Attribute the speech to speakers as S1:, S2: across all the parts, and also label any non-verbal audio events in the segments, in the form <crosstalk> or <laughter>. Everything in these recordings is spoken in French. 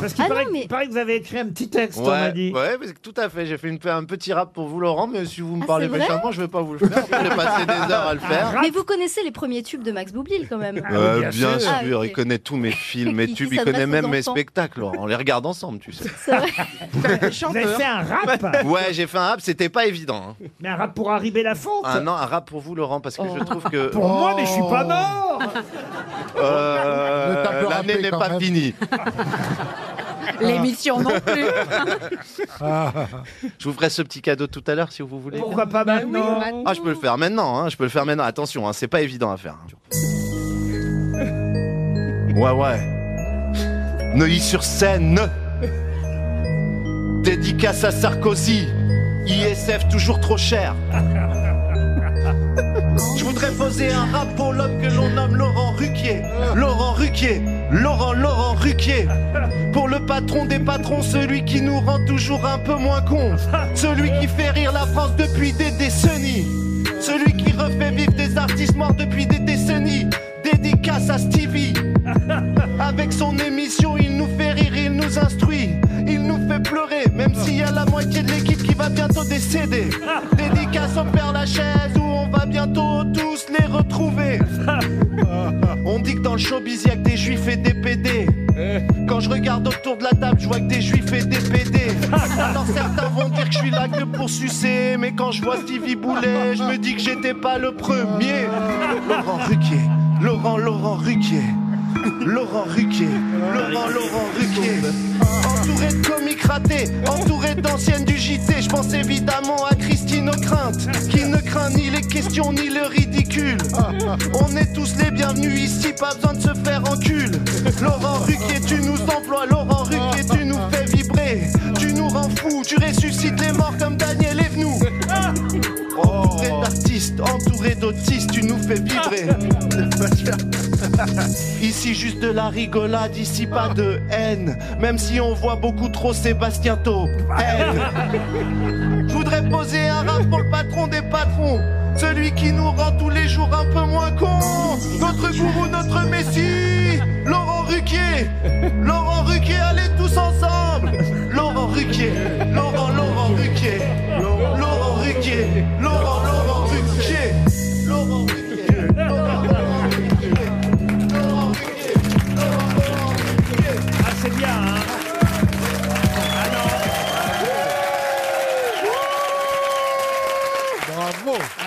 S1: Parce qu'il
S2: Ah
S1: paraît,
S2: non, mais-
S1: il paraît que vous avez écrit un petit texte, on m'a dit.
S3: ouais, tout à fait. J'ai fait une- un petit rap pour vous, Laurent, mais si vous me
S2: Ah,
S3: parlez
S2: c'est vrai
S3: méchamment, je vais pas vous le faire. J'ai passé des heures à le faire.
S2: Mais vous connaissez les premiers tubes de Max Boublil quand même.
S1: Ah oui,
S3: Euh,
S1: bien
S3: bien
S1: sûr.
S3: sûr,
S2: Ah, ok.
S3: il connaît tous mes <laughs> films, mes
S2: Qui-
S3: tubes, il connaît même
S2: aux
S3: mes
S2: enfants.
S3: spectacles. Laurent. On les regarde ensemble, tu sais.
S2: C'est vrai. <laughs>
S1: Vous avez fait un rap
S3: Ouais, j'ai fait un rap, c'était pas évident. hein.
S1: Mais un rap pour Harry Lafonte
S3: Ah non, un rap pour vous, Laurent, parce que je
S2: Oh.
S3: trouve que
S1: Pour moi, mais je suis pas mort
S3: euh, l'année n'est pas finie. <laughs>
S4: L'émission non plus. <laughs>
S3: Je vous ferai ce petit cadeau tout à l'heure si vous voulez.
S1: Pourquoi pas maintenant
S3: Ah, je peux le faire maintenant, hein, je peux le faire maintenant. Attention, hein, c'est pas évident à faire. Ouais, ouais. Neuilly-sur-Seine. Dédicace à Sarkozy. ISF toujours trop cher. <laughs> Je voudrais poser un rap pour l'homme que l'on nomme Laurent Ruquier. Laurent Ruquier. Laurent, Laurent Ruquier. Pour le patron des patrons, celui qui nous rend toujours un peu moins cons. Celui qui fait rire la France depuis des décennies. Celui qui refait vivre des artistes morts depuis des décennies. Dédicace à Stevie. Avec son émission, il nous fait rire, il nous instruit. Il nous fait pleurer, même s'il y a la moitié de l'équipe qui va bientôt décéder. Dédicace au Père Lachaise, retrouver. <laughs> On dit que dans le showbiz, y'a que des juifs et des PD. Quand je regarde autour de la table, je vois que des juifs et des PD. Alors <laughs> certains vont dire que je suis là que pour sucer. Mais quand je vois Stevie Boulet, je me dis que j'étais pas le premier. Laurent Ruquier, Laurent, Laurent Ruquier. Laurent Ruquier, Laurent, Laurent Ruquier. Entouré de comiques ratés, entouré d'anciennes du JT, je pense évidemment à Christine O'Crainte, qui ne craint ni les questions ni le ridicule. On est tous les bienvenus ici, pas besoin de se faire encul. Laurent Ruquier, tu nous emploies, Laurent Ruquier, tu nous fais vibrer. Tu nous rends fous, tu ressuscites les morts comme Daniel Evenou. Entouré d'artistes, entouré d'autistes, tu nous fais vibrer. Ici juste de la rigolade, ici pas de haine. Même si on voit beaucoup trop Sébastien Tau. Haine. Je voudrais poser un rap pour le patron des patrons. Celui qui nous rend tous les jours un peu moins cons. Notre gourou, notre messie. Laurent Ruquier. Laurent Ruquier, allez tous ensemble. Laurent Ruquier.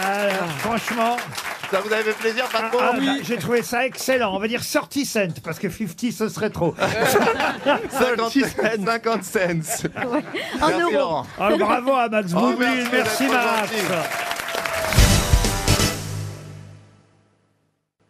S5: Bravo.
S1: Ah, Franchement,
S3: Ça vous avait fait plaisir,
S1: ah,
S3: patron
S1: ah, bah, j'ai trouvé ça excellent. On va dire 30 cents, parce que 50 ce serait trop. <laughs>
S3: 50 cents. 50 cents.
S2: En
S3: Merci,
S2: euros.
S3: Laurent.
S1: Ah, bravo à Max
S3: Oh,
S1: Boublil,
S3: merci
S1: merci Max.
S3: gentil.